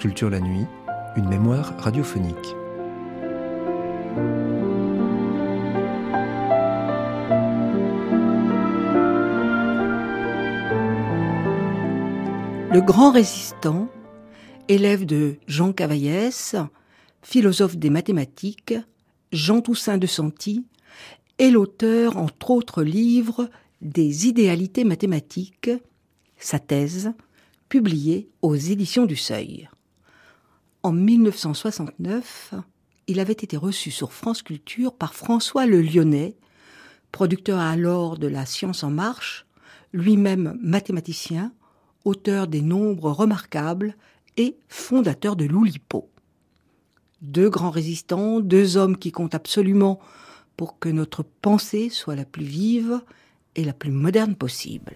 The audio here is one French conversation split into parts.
Transculture la nuit, une mémoire radiophonique. Le grand résistant, élève de Jean Cavaillès, philosophe des mathématiques, Jean Toussaint de Santi, est l'auteur, entre autres livres, des idéalités mathématiques, sa thèse, publiée aux éditions du Seuil. En 1969, il avait été reçu sur France Culture par François Le Lyonnais, producteur alors de La Science en Marche, lui-même mathématicien, auteur des nombres remarquables et fondateur de l'Oulipo. Deux grands résistants, deux hommes qui comptent absolument pour que notre pensée soit la plus vive et la plus moderne possible.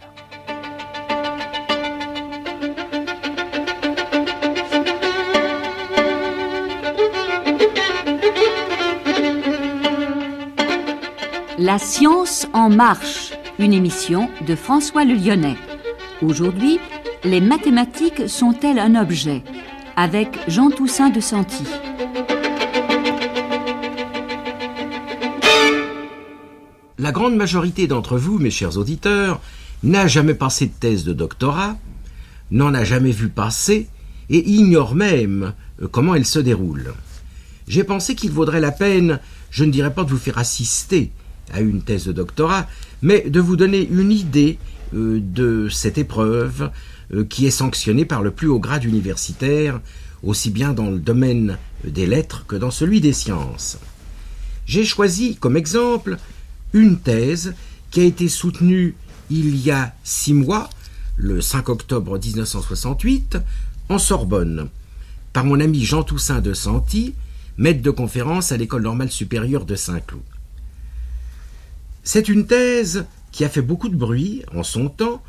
La science en marche, une émission de François Le Lyonnais. Aujourd'hui, les mathématiques sont-elles un objet? Avec Jean Toussaint de Santi. La grande majorité d'entre vous, mes chers auditeurs, n'a jamais passé de thèse de doctorat, n'en a jamais vu passer et ignore même euh, comment elle se déroule. J'ai pensé qu'il vaudrait la peine, je ne dirais pas de vous faire assister à une thèse de doctorat, mais de vous donner une idée euh, de cette épreuve euh, qui est sanctionnée par le plus haut grade universitaire, aussi bien dans le domaine des lettres que dans celui des sciences. J'ai choisi comme exemple une thèse qui a été soutenue il y a six mois, le 5 octobre 1968, en Sorbonne, par mon ami Jean Toussaint de Santi, maître de conférence à l'École normale supérieure de Saint-Cloud. C'est une thèse qui a fait beaucoup de bruit en son temps.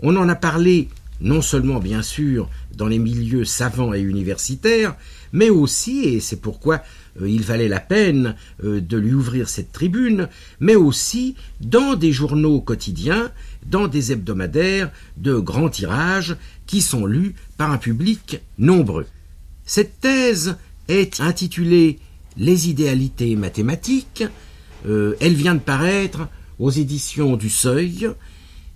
On en a parlé non seulement bien sûr dans les milieux savants et universitaires, mais aussi, et c'est pourquoi euh, il valait la peine euh, de lui ouvrir cette tribune, mais aussi dans des journaux quotidiens, dans des hebdomadaires de grands tirages qui sont lus par un public nombreux. Cette thèse est intitulée Les idéalités mathématiques, euh, elle vient de paraître aux éditions du Seuil.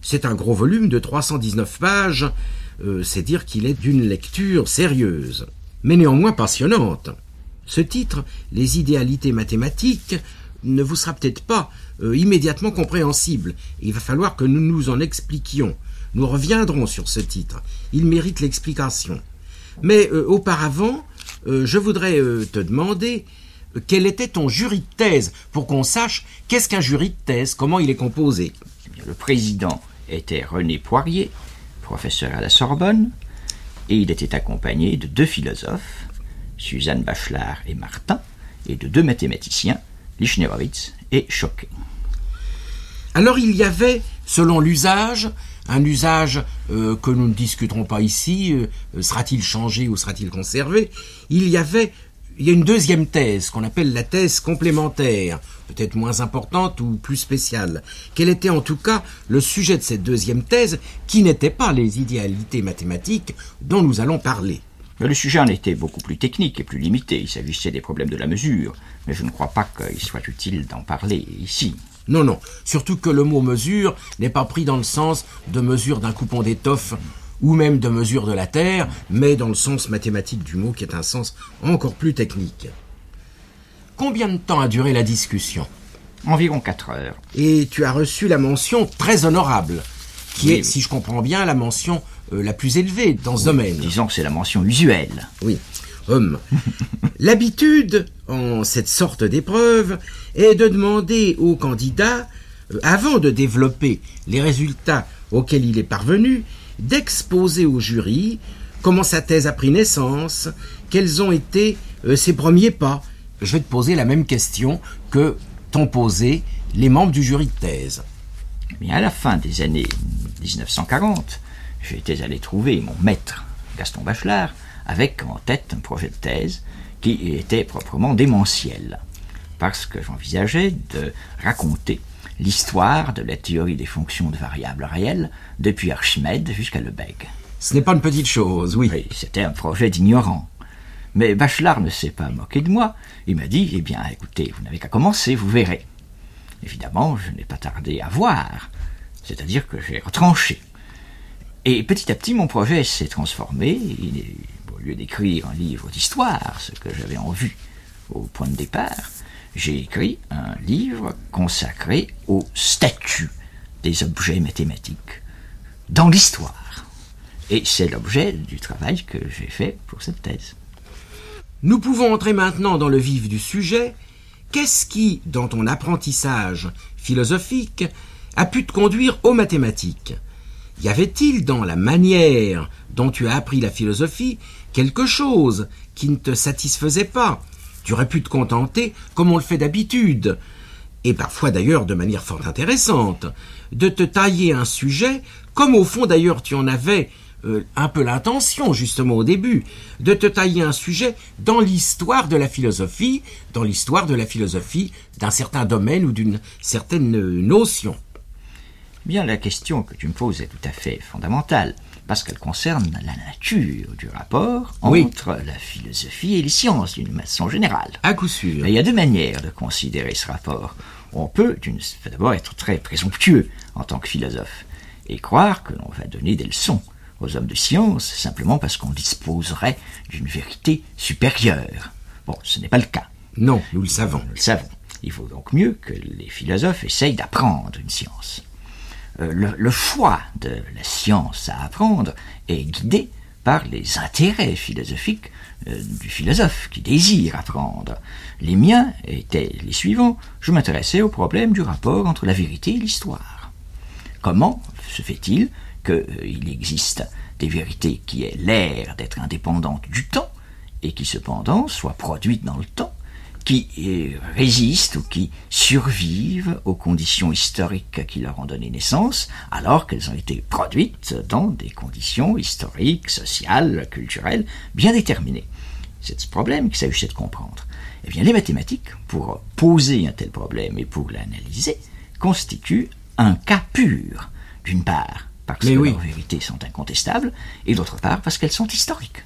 C'est un gros volume de 319 pages. Euh, c'est dire qu'il est d'une lecture sérieuse, mais néanmoins passionnante. Ce titre, Les idéalités mathématiques, ne vous sera peut-être pas euh, immédiatement compréhensible. Il va falloir que nous nous en expliquions. Nous reviendrons sur ce titre. Il mérite l'explication. Mais auparavant, je voudrais te demander quel était ton jury de thèse pour qu'on sache qu'est-ce qu'un jury de thèse, comment il est composé? Le président était René Poirier, professeur à la Sorbonne, et il était accompagné de deux philosophes, Suzanne Bachelard et Martin, et de deux mathématiciens, Lichnerowitz et Choquet. Alors il y avait, selon l'usage, un usage euh, que nous ne discuterons pas ici, euh, sera-t-il changé ou sera-t-il conservé? Il y avait il y a une deuxième thèse qu'on appelle la thèse complémentaire, peut-être moins importante ou plus spéciale. Quel était en tout cas le sujet de cette deuxième thèse qui n'était pas les idéalités mathématiques dont nous allons parler? Le sujet en était beaucoup plus technique et plus limité. Il s'agissait des problèmes de la mesure, mais je ne crois pas qu'il soit utile d'en parler ici. Non, non. Surtout que le mot mesure n'est pas pris dans le sens de mesure d'un coupon d'étoffe ou même de mesure de la Terre, mais dans le sens mathématique du mot, qui est un sens encore plus technique. Combien de temps a duré la discussion? Environ quatre heures. Et tu as reçu la mention très honorable, qui est, si je comprends bien, la mention euh, la plus élevée dans ce domaine. Disons que c'est la mention usuelle. Oui. Homme. L'habitude, en cette sorte d'épreuve, est de demander au candidat, euh, avant de développer les résultats auxquels il est parvenu, d'exposer au jury comment sa thèse a pris naissance, quels ont été euh, ses premiers pas. Je vais te poser la même question que t'ont posé les membres du jury de thèse. Mais à la fin des années 1940, j'étais allé trouver mon maître, Gaston Bachelard, avec en tête un projet de thèse qui était proprement démentiel, parce que j'envisageais de raconter l'histoire de la théorie des fonctions de variables réelles depuis Archimède jusqu'à Lebesgue. Ce n'est pas une petite chose, oui. Oui, c'était un projet d'ignorant. Mais Bachelard ne s'est pas moqué de moi. Il m'a dit, eh bien, écoutez, vous n'avez qu'à commencer, vous verrez. Évidemment, je n'ai pas tardé à voir. C'est-à-dire que j'ai retranché. Et petit à petit, mon projet s'est transformé. Il, au lieu d'écrire un livre d'histoire, ce que j'avais en vue au point de départ, j'ai écrit un livre consacré au statut des objets mathématiques dans l'histoire. Et c'est l'objet du travail que j'ai fait pour cette thèse. Nous pouvons entrer maintenant dans le vif du sujet. Qu'est-ce qui, dans ton apprentissage philosophique, a pu te conduire aux mathématiques? Y avait-il dans la manière dont tu as appris la philosophie quelque chose qui ne te satisfaisait pas? Tu aurais pu te contenter, comme on le fait d'habitude, et parfois d'ailleurs de manière fort intéressante, de te tailler un sujet, comme au fond d'ailleurs tu en avais euh, un peu l'intention justement au début, de te tailler un sujet dans l'histoire de la philosophie, dans l'histoire de la philosophie d'un certain domaine ou d'une certaine euh, notion. Bien, la question que tu me poses est tout à fait fondamentale, parce qu'elle concerne la nature du rapport entre la philosophie et les sciences d'une façon générale. À coup sûr. il y a deux manières de considérer ce rapport. On peut d'abord être très présomptueux en tant que philosophe et croire que l'on va donner des leçons aux hommes de science simplement parce qu'on disposerait d'une vérité supérieure. Bon, ce n'est pas le cas. Non, nous le savons. Nous le savons. Il vaut donc mieux que les philosophes essayent d'apprendre une science. Euh, le, choix de la science à apprendre est guidé par les intérêts philosophiques euh, du philosophe qui désire apprendre. Les miens étaient les suivants. Je m'intéressais au problème du rapport entre la vérité et l'histoire. Comment se fait-il qu'il existe des vérités qui aient l'air d'être indépendantes du temps et qui cependant soient produites dans le temps qui euh, résistent ou qui survivent aux conditions historiques qui leur ont donné naissance, alors qu'elles ont été produites dans des conditions historiques, sociales, culturelles bien déterminées. C'est ce problème qu'il s'agissait de comprendre. Eh bien, les mathématiques, pour poser un tel problème et pour l'analyser, constituent un cas pur, d'une part, parce que leurs vérités sont incontestables, et d'autre part, parce qu'elles sont historiques.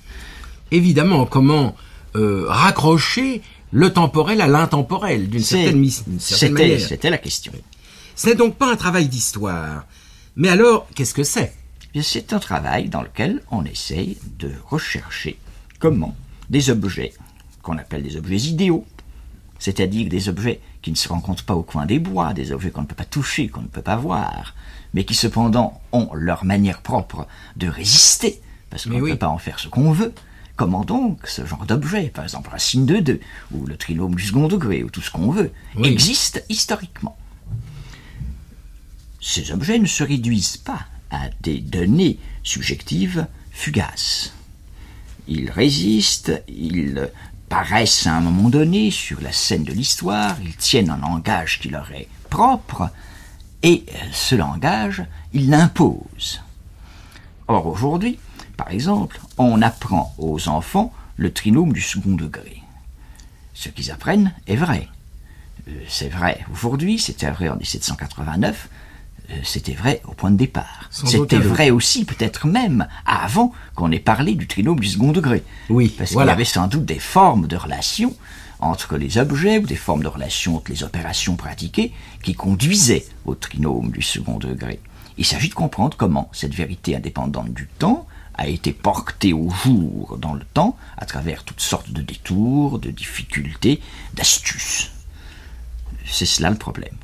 Évidemment, comment euh, raccrocher le temporel à l'intemporel, d'une certaine, manière. C'était la question. Ce n'est donc pas un travail d'histoire. Mais alors, qu'est-ce que c'est? C'est un travail dans lequel on essaye de rechercher comment des objets, qu'on appelle des objets idéaux, c'est-à-dire des objets qui ne se rencontrent pas au coin des bois, des objets qu'on ne peut pas toucher, qu'on ne peut pas voir, mais qui cependant ont leur manière propre de résister, parce qu'on ne peut pas en faire ce qu'on veut, Comment donc ce genre d'objet, par exemple Racine de 2, ou le trinôme du second degré, ou tout ce qu'on veut, existe historiquement? Ces objets ne se réduisent pas à des données subjectives fugaces. Ils résistent, ils paraissent à un moment donné sur la scène de l'histoire, ils tiennent un langage qui leur est propre, et ce langage, ils l'imposent. Or aujourd'hui, par exemple, on apprend aux enfants le trinôme du second degré. Ce qu'ils apprennent est vrai. Euh, c'est vrai aujourd'hui, c'était vrai en 1789, euh, c'était vrai au point de départ. C'était vrai aussi, peut-être même, avant qu'on ait parlé du trinôme du second degré. Oui, parce qu'il y avait sans doute des formes de relations entre les objets ou des formes de relations entre les opérations pratiquées qui conduisaient au trinôme du second degré. Il s'agit de comprendre comment cette vérité indépendante du temps a été porté au jour dans le temps à travers toutes sortes de détours, de difficultés, d'astuces. C'est cela le problème.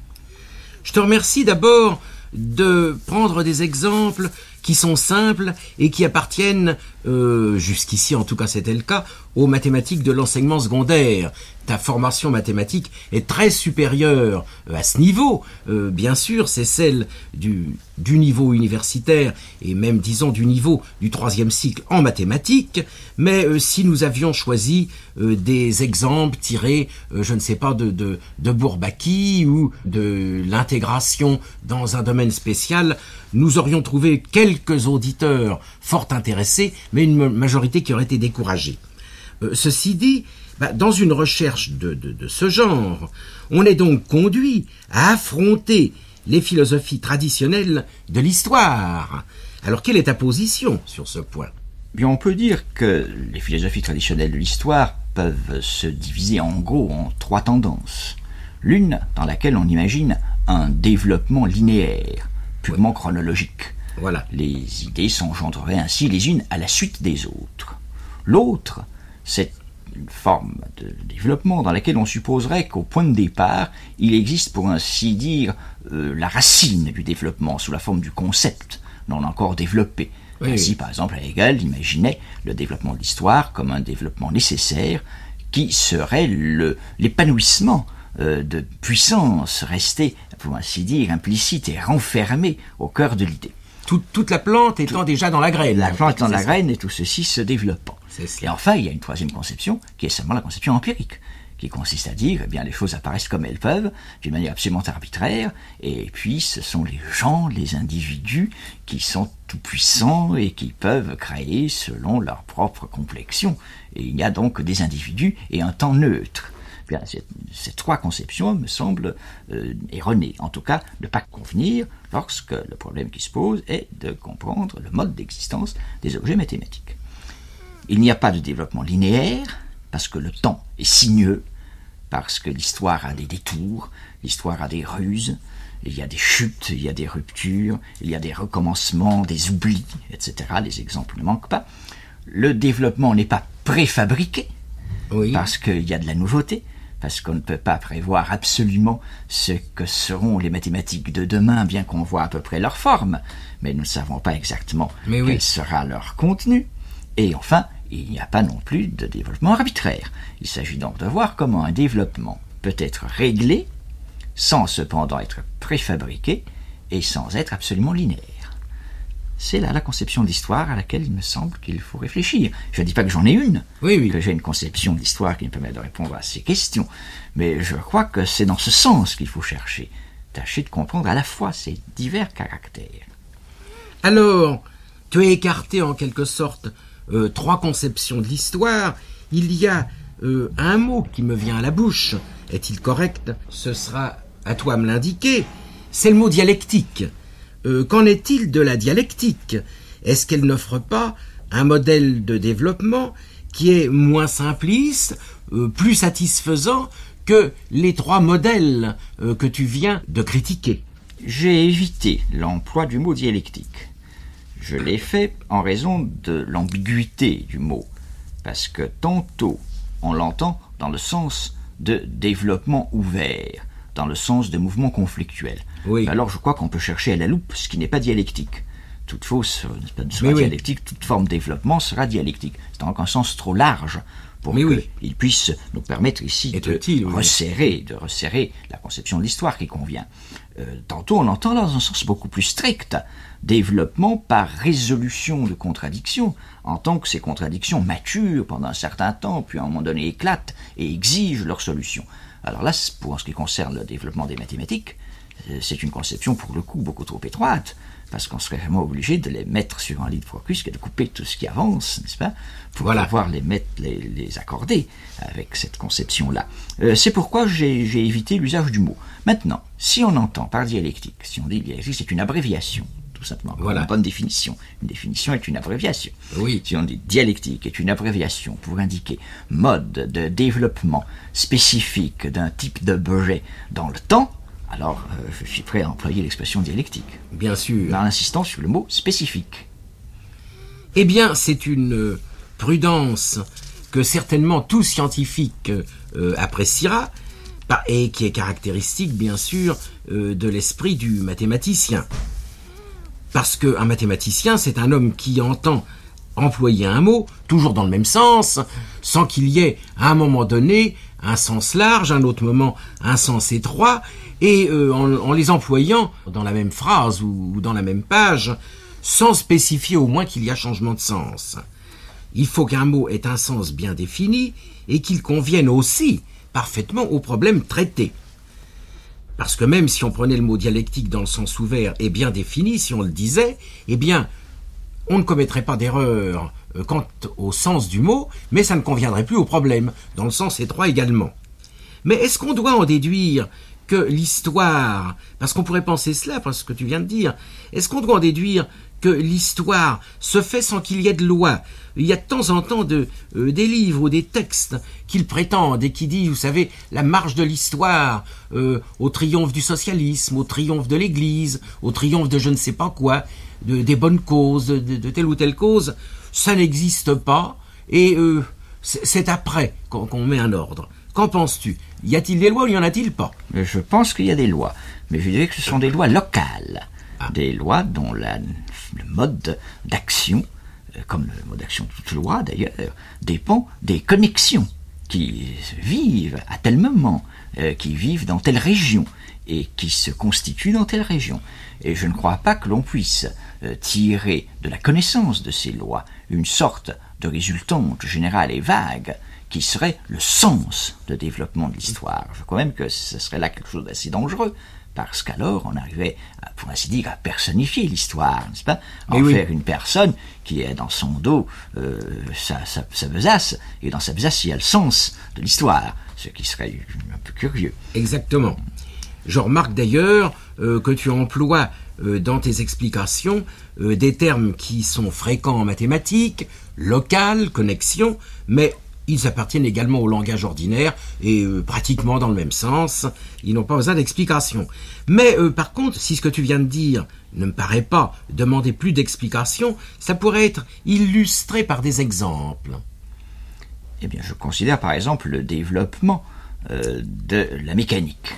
Je te remercie d'abord de prendre des exemples qui sont simples et qui appartiennent, euh, jusqu'ici en tout cas c'était le cas, aux mathématiques de l'enseignement secondaire, ta formation mathématique est très supérieure euh, à ce niveau. Euh, bien sûr, c'est celle du, niveau universitaire et même, disons, du niveau du troisième cycle en mathématiques. Mais si nous avions choisi des exemples tirés, je ne sais pas, de Bourbaki ou de l'intégration dans un domaine spécial, nous aurions trouvé quelques auditeurs fort intéressés, mais une majorité qui aurait été découragée. ceci dit, bah, dans une recherche de, de, ce genre, on est donc conduit à affronter les philosophies traditionnelles de l'histoire. Alors quelle est ta position sur ce point? Bien, on peut dire que les philosophies traditionnelles de l'histoire peuvent se diviser en gros en trois tendances. L'une dans laquelle on imagine un développement linéaire, purement chronologique. Voilà. Les idées s'engendreraient ainsi les unes à la suite des autres. L'autre, c'est une forme de développement dans laquelle on supposerait qu'au point de départ, il existe pour ainsi dire euh, la racine du développement sous la forme du concept non encore développé. Ainsi, par exemple, Hegel imaginait le développement de l'histoire comme un développement nécessaire qui serait l'épanouissement euh, de puissance restée, pour ainsi dire, implicite et renfermée au cœur de l'idée. Toute, la plante étant déjà dans la graine. La plante étant dans la graine et tout ceci se développant. Et enfin, il y a une troisième conception, qui est seulement la conception empirique, qui consiste à dire, eh bien, les choses apparaissent comme elles peuvent, d'une manière absolument arbitraire, et puis ce sont les gens, les individus, qui sont tout puissants et qui peuvent créer selon leur propre complexion. Et il y a donc des individus et un temps neutre. Bien, ces trois conceptions me semblent euh, erronées, en tout cas ne pas convenir lorsque le problème qui se pose est de comprendre le mode d'existence des objets mathématiques. Il n'y a pas de développement linéaire, parce que le temps est sinueux, parce que l'histoire a des détours, l'histoire a des ruses, il y a des chutes, il y a des ruptures, il y a des recommencements, des oublis, etc. Les exemples ne manquent pas. Le développement n'est pas préfabriqué, parce qu'il y a de la nouveauté, parce qu'on ne peut pas prévoir absolument ce que seront les mathématiques de demain, bien qu'on voit à peu près leur forme, mais nous ne savons pas exactement quel sera leur contenu. Et enfin, il n'y a pas non plus de développement arbitraire. Il s'agit donc de voir comment un développement peut être réglé sans cependant être préfabriqué et sans être absolument linéaire. C'est là la conception d'histoire à laquelle il me semble qu'il faut réfléchir. Je ne dis pas que j'en ai une, que j'ai une conception d'histoire qui me permet de répondre à ces questions, mais je crois que c'est dans ce sens qu'il faut chercher, tâcher de comprendre à la fois ces divers caractères. Alors, tu as écarté en quelque sorte euh, trois conceptions de l'histoire, il y a euh, un mot qui me vient à la bouche. Est-il correct? Ce sera à toi me l'indiquer. C'est le mot dialectique. Euh, qu'en est-il de la dialectique? Est-ce qu'elle n'offre pas un modèle de développement qui est moins simpliste, plus satisfaisant que les trois modèles que tu viens de critiquer? J'ai évité l'emploi du mot dialectique. Je l'ai fait en raison de l'ambiguïté du mot, parce que tantôt on l'entend dans le sens de développement ouvert, dans le sens de mouvement conflictuel. Alors je crois qu'on peut chercher à la loupe ce qui n'est pas dialectique. Toute fausse sera dialectique, toute forme de développement sera dialectique. C'est donc un sens trop large pour qu'il puisse nous permettre ici de resserrer, de resserrer la conception de l'histoire qui convient. Euh, tantôt on l'entend dans un sens beaucoup plus strict, développement par résolution de contradictions, en tant que ces contradictions maturent pendant un certain temps, puis à un moment donné éclatent et exigent leur solution. Alors là, pour ce qui concerne le développement des mathématiques, euh, c'est une conception pour le coup beaucoup trop étroite, parce qu'on serait vraiment obligé de les mettre sur un lit de focus et de couper tout ce qui avance, n'est-ce pas, pour pouvoir les mettre, les, accorder avec cette conception-là. Euh, c'est pourquoi j'ai évité l'usage du mot. Maintenant, si on entend par dialectique, si on dit dialectique, c'est une abréviation simplement. Voilà. Une bonne définition. Une définition est une abréviation. Oui. Si on dit dialectique est une abréviation pour indiquer mode de développement spécifique d'un type d'objet dans le temps, alors euh, je suis prêt à employer l'expression dialectique. Bien sûr. En insistant sur le mot spécifique. Eh bien, c'est une euh, prudence que certainement tout scientifique euh, appréciera, et qui est caractéristique, bien sûr, de l'esprit du mathématicien. Parce qu'un mathématicien, c'est un homme qui entend employer un mot, toujours dans le même sens, sans qu'il y ait, à un moment donné, un sens large, à un autre moment un sens étroit, et euh, en, les employant dans la même phrase ou, dans la même page, sans spécifier au moins qu'il y a changement de sens. Il faut qu'un mot ait un sens bien défini et qu'il convienne aussi parfaitement au problème traité. Parce que même si on prenait le mot dialectique dans le sens ouvert et bien défini, si on le disait, eh bien, on ne commettrait pas d'erreur euh, quant au sens du mot, mais ça ne conviendrait plus au problème, dans le sens étroit également. Mais est-ce qu'on doit en déduire que l'histoire, parce qu'on pourrait penser cela, parce que tu viens de dire, est-ce qu'on doit en déduire que l'histoire se fait sans qu'il y ait de loi Il y a de temps en temps de, euh, des livres ou des textes qu'ils prétendent et qui disent, vous savez, la marche de l'histoire euh, au triomphe du socialisme, au triomphe de l'Église, au triomphe de je ne sais pas quoi, de, des bonnes causes, de, telle ou telle cause, ça n'existe pas et euh, c'est après qu'on met un ordre. Qu'en penses-tu? Y a-t-il des lois ou y en a-t-il pas? Je pense qu'il y a des lois, mais je dirais que ce sont des lois locales, ah. des lois dont la, le mode d'action, euh, comme le mode d'action de toute loi d'ailleurs, dépend des connexions qui vivent à tel moment, euh, qui vivent dans telle région et qui se constituent dans telle région. Et je ne crois pas que l'on puisse euh, tirer de la connaissance de ces lois une sorte de résultante générale et vague qui serait le sens de développement de l'histoire. Je crois même que ce serait là quelque chose d'assez dangereux, parce qu'alors on arrivait, à, pour ainsi dire, à personnifier l'histoire, n'est-ce pas? En faire une personne qui est dans son dos euh, sa, sa, besace, et dans sa besace il y a le sens de l'histoire, ce qui serait un peu curieux. Exactement. Je remarque d'ailleurs euh, que tu emploies euh, dans tes explications des termes qui sont fréquents en mathématiques, local, connexion, mais ils appartiennent également au langage ordinaire et euh, pratiquement dans le même sens. Ils n'ont pas besoin d'explication. Mais euh, par contre, si ce que tu viens de dire ne me paraît pas demander plus d'explications, ça pourrait être illustré par des exemples. Eh bien, je considère par exemple le développement euh, de la mécanique.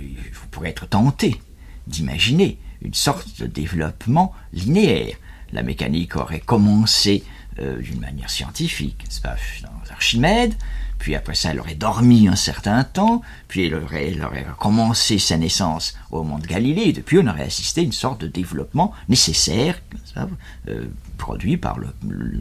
vous pourrez être tenté d'imaginer une sorte de développement linéaire. La mécanique aurait commencé euh, d'une manière scientifique, nest pas, dans Archimède, puis après ça, elle aurait dormi un certain temps, puis elle aurait, commencé sa naissance au monde Galilée, et depuis on aurait assisté à une sorte de développement nécessaire, euh, produit par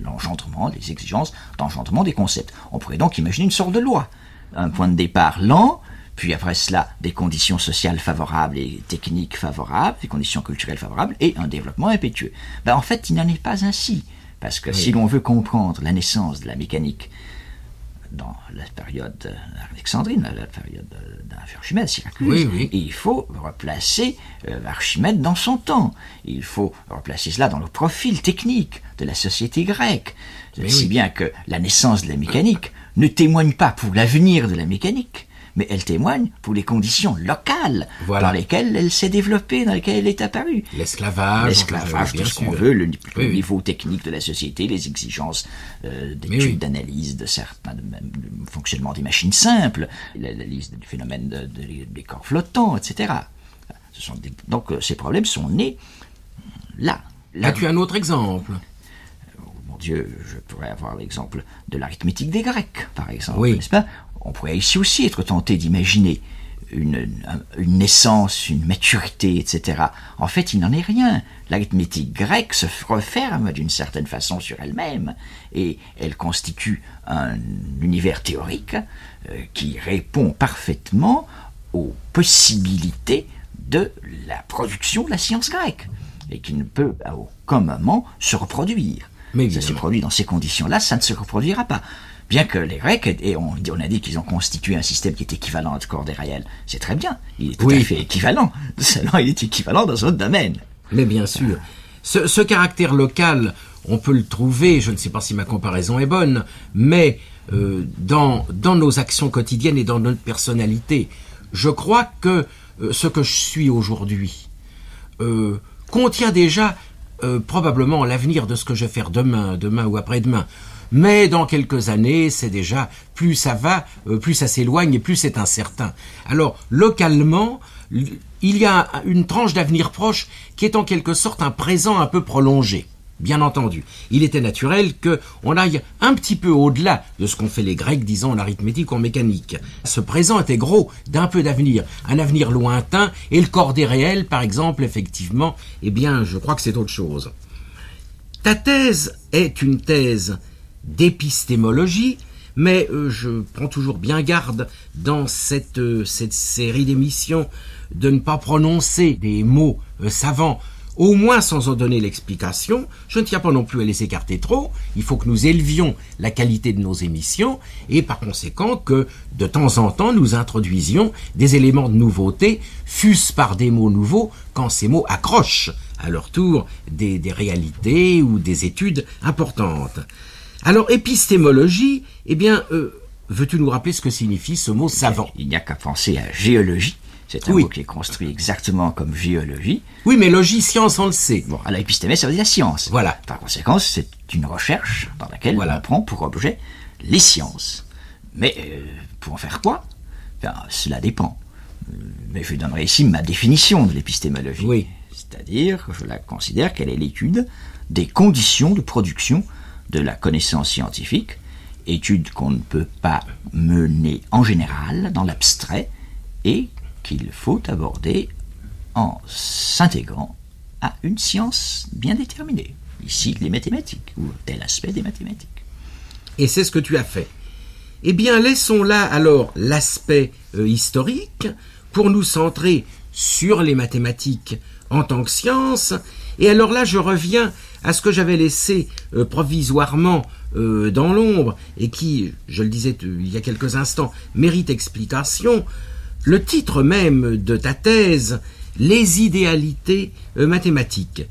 l'engendrement, les exigences d'engendrement des concepts. On pourrait donc imaginer une sorte de loi. Un point de départ lent, puis après cela, des conditions sociales favorables et techniques favorables, des conditions culturelles favorables, et un développement impétueux. Ben, en fait, il n'en est pas ainsi. Parce que si l'on veut comprendre la naissance de la mécanique dans la période alexandrine, la période d'Archimède, Syracuse, il faut replacer euh, Archimède dans son temps. Il faut replacer cela dans le profil technique de la société grecque. si bien que la naissance de la mécanique ne témoigne pas pour l'avenir de la mécanique, mais elle témoigne pour les conditions locales dans lesquelles elle s'est développée, dans lesquelles elle est apparue. L'esclavage, l'esclavage, tout ce qu'on veut, le, niveau technique de la société, les exigences euh, d'études, d'analyse de certains, de, fonctionnement des machines simples, l'analyse du phénomène des corps flottants, etc. Ce sont donc euh, ces problèmes sont nés là. là As-tu un autre exemple? Oh, mon Dieu, je pourrais avoir l'exemple de l'arithmétique des Grecs, par exemple, oui. n'est-ce pas? On pourrait ici aussi être tenté d'imaginer une, naissance, une maturité, etc. En fait, il n'en est rien. L'arithmétique grecque se referme d'une certaine façon sur elle-même et elle constitue un univers théorique euh, qui répond parfaitement aux possibilités de la production de la science grecque et qui ne peut à aucun moment se reproduire. Mais ça se produit dans ces conditions-là, ça ne se reproduira pas. Bien que les Grecs, et on, a dit qu'ils ont constitué un système qui est équivalent à ce corps des réels, c'est très bien, il est tout à fait équivalent, seulement il est équivalent dans un autre domaine. Mais bien sûr, ce, caractère local, on peut le trouver, je ne sais pas si ma comparaison est bonne, mais euh, dans, dans nos actions quotidiennes et dans notre personnalité. Je crois que euh, ce que je suis aujourd'hui euh, contient déjà probablement l'avenir de ce que je vais faire demain, demain ou après-demain. Mais dans quelques années, c'est déjà plus ça va, euh, plus ça s'éloigne et plus c'est incertain. Alors localement, il y a une tranche d'avenir proche qui est en quelque sorte un présent un peu prolongé. bien entendu. Il était naturel qu'on aille un petit peu au-delà de ce qu'ont fait les Grecs, disons, en arithmétique ou en mécanique. Ce présent était gros d'un peu d'avenir, un avenir lointain, et le corps des réels, par exemple, effectivement, eh bien, je crois que c'est autre chose. Ta thèse est une thèse d'épistémologie, mais euh, je prends toujours bien garde dans cette, euh, cette série d'émissions de ne pas prononcer des mots euh, savants au moins sans en donner l'explication. Je ne tiens pas non plus à les écarter trop. Il faut que nous élevions la qualité de nos émissions et par conséquent que de temps en temps nous introduisions des éléments de nouveauté, fût-ce par des mots nouveaux quand ces mots accrochent à leur tour des, des réalités ou des études importantes. Alors épistémologie, eh bien, euh, veux-tu nous rappeler ce que signifie ce mot savant? Il n'y a qu'à penser à géologie. C'est un Oui. mot qui est construit exactement comme géologie. Oui, mais logie, science, on le sait. Bon, à l'épistémé, ça veut dire la science. Voilà. Par conséquent, c'est une recherche dans laquelle Voilà. on prend pour objet les sciences. Mais euh, pour en faire quoi? Ben, Cela dépend. Euh, Mais je donnerai ici ma définition de l'épistémologie. Oui. C'est-à-dire que je la considère qu'elle est l'étude des conditions de production de la connaissance scientifique, étude qu'on ne peut pas mener en général dans l'abstrait et qu'il faut aborder en s'intégrant à une science bien déterminée. Ici, les mathématiques, ou tel aspect des mathématiques. Et c'est ce que tu as fait. Eh bien, laissons là alors l'aspect euh, historique pour nous centrer sur les mathématiques en tant que science. Et alors là, je reviens à ce que j'avais laissé euh, provisoirement euh, dans l'ombre et qui, je le disais il y a quelques instants, mérite explication. Le titre même de ta thèse, Les idéalités euh, mathématiques.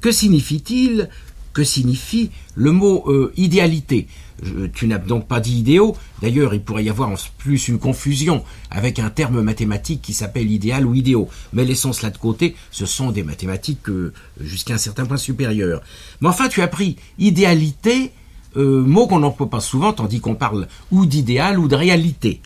Que signifie-t-il? Que signifie le mot euh, idéalité Tu n'as donc pas dit idéaux. D'ailleurs, il pourrait y avoir en plus une confusion avec un terme mathématique qui s'appelle idéal ou idéaux. Mais laissons cela de côté, ce sont des mathématiques euh, jusqu'à un certain point supérieur. Mais enfin, tu as pris idéalité, euh, mot qu'on n'emploie pas souvent, tandis qu'on parle ou d'idéal ou de réalité.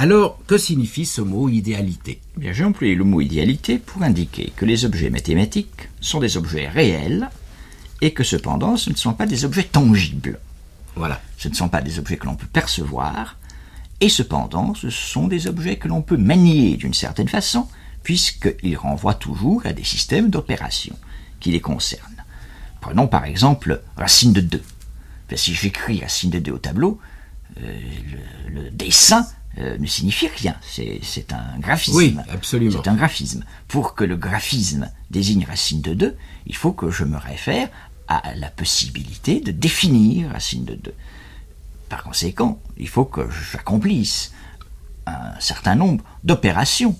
Alors, que signifie ce mot idéalité? Bien, j'ai employé le mot idéalité pour indiquer que les objets mathématiques sont des objets réels et que cependant ce ne sont pas des objets tangibles. Voilà. Ce ne sont pas des objets que l'on peut percevoir, et cependant ce sont des objets que l'on peut manier d'une certaine façon, puisqu'ils renvoient toujours à des systèmes d'opération qui les concernent. Prenons par exemple racine de 2. Ben, si j'écris racine de 2 au tableau, euh, le, le dessin euh, ne signifie rien, c'est c'est un graphisme. Oui, absolument. C'est un graphisme. Pour que le graphisme désigne racine de 2, il faut que je me réfère à la possibilité de définir racine de 2. Par conséquent, il faut que j'accomplisse un certain nombre d'opérations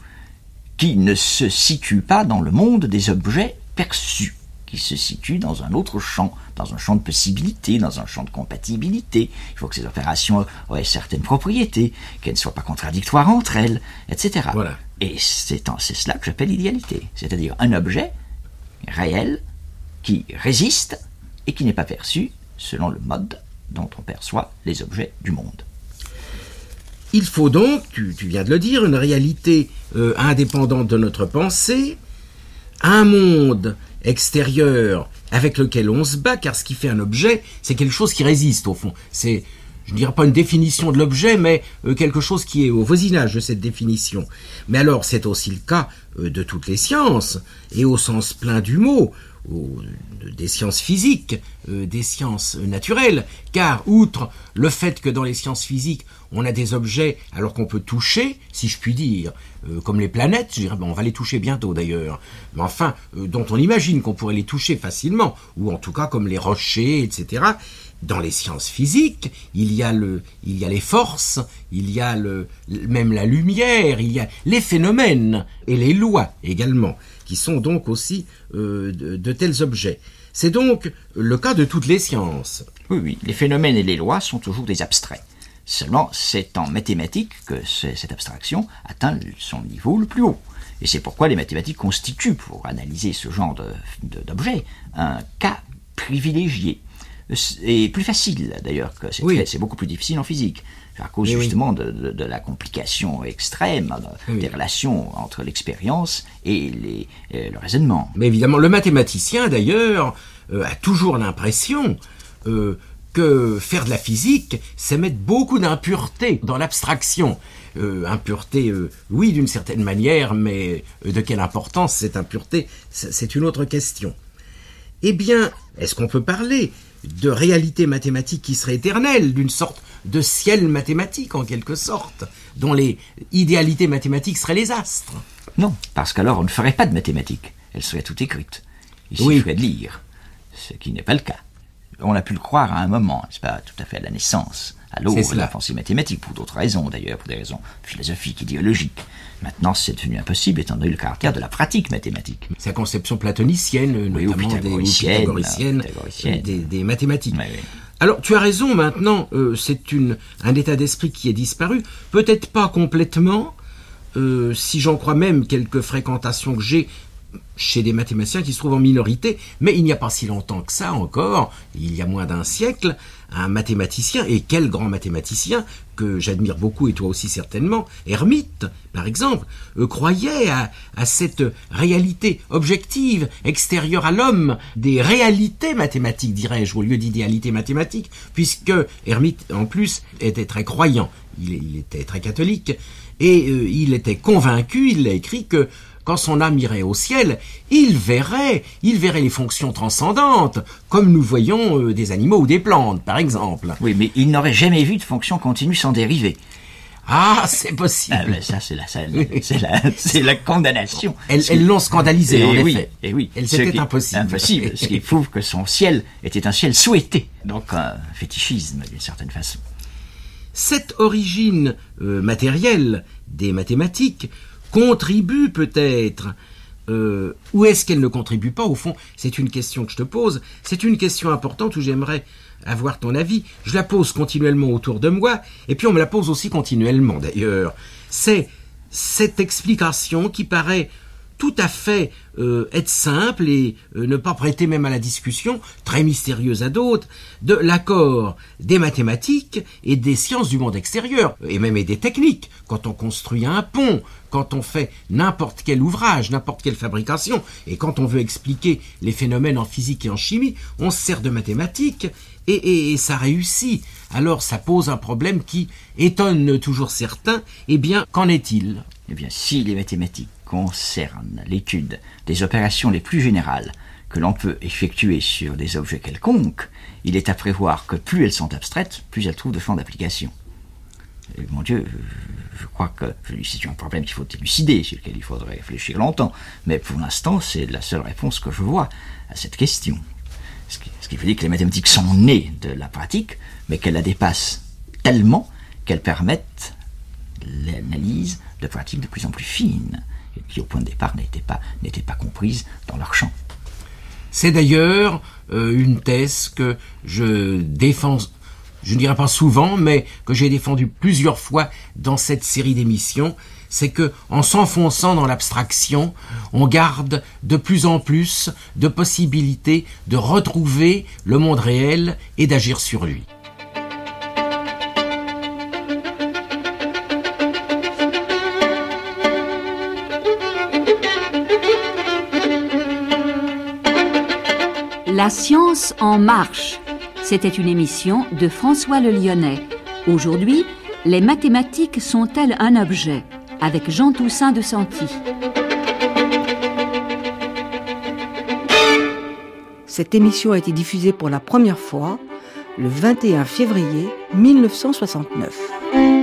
qui ne se situent pas dans le monde des objets perçus, qui se situent dans un autre champ, dans un champ de possibilités, dans un champ de compatibilité. Il faut que ces opérations aient certaines propriétés, qu'elles ne soient pas contradictoires entre elles, etc. Voilà. Et c'est en- c'est cela que j'appelle idéalité, c'est-à-dire un objet réel qui résiste et qui n'est pas perçu selon le mode dont on perçoit les objets du monde. Il faut donc, tu, viens de le dire, une réalité euh, indépendante de notre pensée, un monde extérieur avec lequel on se bat, car ce qui fait un objet, c'est quelque chose qui résiste au fond. C'est, je ne dirais pas une définition de l'objet, mais euh, quelque chose qui est au voisinage de cette définition. Mais alors, c'est aussi le cas euh, de toutes les sciences, et au sens plein du mot, de- des sciences physiques, euh, des sciences naturelles, car outre le fait que dans les sciences physiques, on a des objets alors qu'on peut toucher, si je puis dire, euh, comme les planètes, je dirais, ben, on va les toucher bientôt d'ailleurs, mais enfin, euh, dont on imagine qu'on pourrait les toucher facilement, ou en tout cas comme les rochers, etc. Dans les sciences physiques, il y a le, il y a les forces, il y a le, même la lumière, il y a les phénomènes et les lois également, qui sont donc aussi euh, de, tels objets. C'est donc le cas de toutes les sciences. Oui, oui, les phénomènes et les lois sont toujours des abstraits. Seulement, c'est en mathématiques que ce- cette abstraction atteint son niveau le plus haut. Et c'est pourquoi les mathématiques constituent, pour analyser ce genre d'objets, un cas privilégié. Et plus facile, d'ailleurs, que c'est Oui. beaucoup plus difficile en physique. À cause Oui, oui. justement de, de- de la complication extrême Oui. des relations entre l'expérience et les- euh, le raisonnement. Mais évidemment, le mathématicien, d'ailleurs, euh, a toujours l'impression euh, que faire de la physique, c'est mettre beaucoup d'impureté dans l'abstraction. Euh, impureté, euh, oui, d'une certaine manière, mais euh, de quelle importance cette impureté, c'est une autre question. Eh bien, est-ce qu'on peut parler de réalité mathématique qui serait éternelle, d'une sorte de ciel mathématique en quelque sorte, dont les idéalités mathématiques seraient les astres Non, parce qu'alors on ne ferait pas de mathématiques. Elles seraient toutes écrites. Il Oui. suffirait de lire, ce qui n'est pas le cas. On a pu le croire à un moment, n'est-ce pas, tout à fait à la naissance, à l'aube C'est de la pensée mathématique, pour d'autres raisons d'ailleurs, pour des raisons philosophiques, idéologiques. Maintenant, c'est devenu impossible étant donné le caractère de la pratique mathématique. Sa conception platonicienne, Oui, ou notamment des ou pythagoricienne, pythagoricienne, pythagoricienne. des, des mathématiques. Oui, oui. Alors, tu as raison, maintenant, euh, c'est un état d'esprit qui est disparu. Peut-être pas complètement, euh, si j'en crois même quelques fréquentations que j'ai chez des mathématiciens qui se trouvent en minorité, mais il n'y a pas si longtemps que ça encore, il y a moins d'un siècle, un mathématicien, et quel grand mathématicien, que j'admire beaucoup et toi aussi certainement, Hermite, par exemple, euh, croyait à, cette réalité objective, extérieure à l'homme, des réalités mathématiques, dirais-je, au lieu d'idéalités mathématiques, puisque Hermite, en plus, était très croyant, il, il était très catholique, et euh, il était convaincu, il l'a écrit, que quand son âme irait au ciel, il verrait, il verrait les fonctions transcendantes, comme nous voyons euh, des animaux ou des plantes, par exemple. Oui, mais il n'aurait jamais vu de fonction continue sans dérivée. Ah, c'est possible. Ah, ça, c'est la, c'est la, c'est la condamnation. Elles qui- l'ont scandalisé, en Eh oui, effet. eh oui. Étaient qui- impossibles. Impossible, ce qui prouve que son ciel était un ciel souhaité. Donc un fétichisme, d'une certaine façon. Cette origine euh, matérielle des mathématiques contribue peut-être, euh, ou est-ce qu'elle ne contribue pas Au fond, c'est une question que je te pose. C'est une question importante où j'aimerais avoir ton avis. Je la pose continuellement autour de moi, et puis on me la pose aussi continuellement d'ailleurs. C'est cette explication qui paraît tout à fait euh, être simple et euh, ne pas prêter même à la discussion, très mystérieuse à d'autres, de l'accord des mathématiques et des sciences du monde extérieur, et même et des techniques. Quand on construit un pont, quand on fait n'importe quel ouvrage, n'importe quelle fabrication, et quand on veut expliquer les phénomènes en physique et en chimie, on se sert de mathématiques et, et- et ça réussit. Alors ça pose un problème qui étonne toujours certains. Eh bien, qu'en est-il? Eh bien, si les mathématiques concernent l'étude des opérations les plus générales que l'on peut effectuer sur des objets quelconques, il est à prévoir que plus elles sont abstraites, plus elles trouvent de champ d'application. Mon Dieu, je, crois que c'est un problème qu'il faut élucider, sur lequel il faudrait réfléchir longtemps. Mais pour l'instant, c'est la seule réponse que je vois à cette question. Ce qui, veut dire que les mathématiques sont nées de la pratique, mais qu'elles la dépassent tellement qu'elles permettent l'analyse de pratiques de plus en plus fines, qui au point de départ n'étaient pas, pas comprises dans leur champ. C'est d'ailleurs euh, une thèse que je défends, je ne dirais pas souvent, mais que j'ai défendue plusieurs fois dans cette série d'émissions, c'est que en s'enfonçant dans l'abstraction, on garde de plus en plus de possibilités de retrouver le monde réel et d'agir sur lui. Science en marche. C'était une émission de François Le Lyonnais. Aujourd'hui, les mathématiques sont-elles un objet? Avec Jean Toussaint de Santi. Cette émission a été diffusée pour la première fois le 21 février 1969.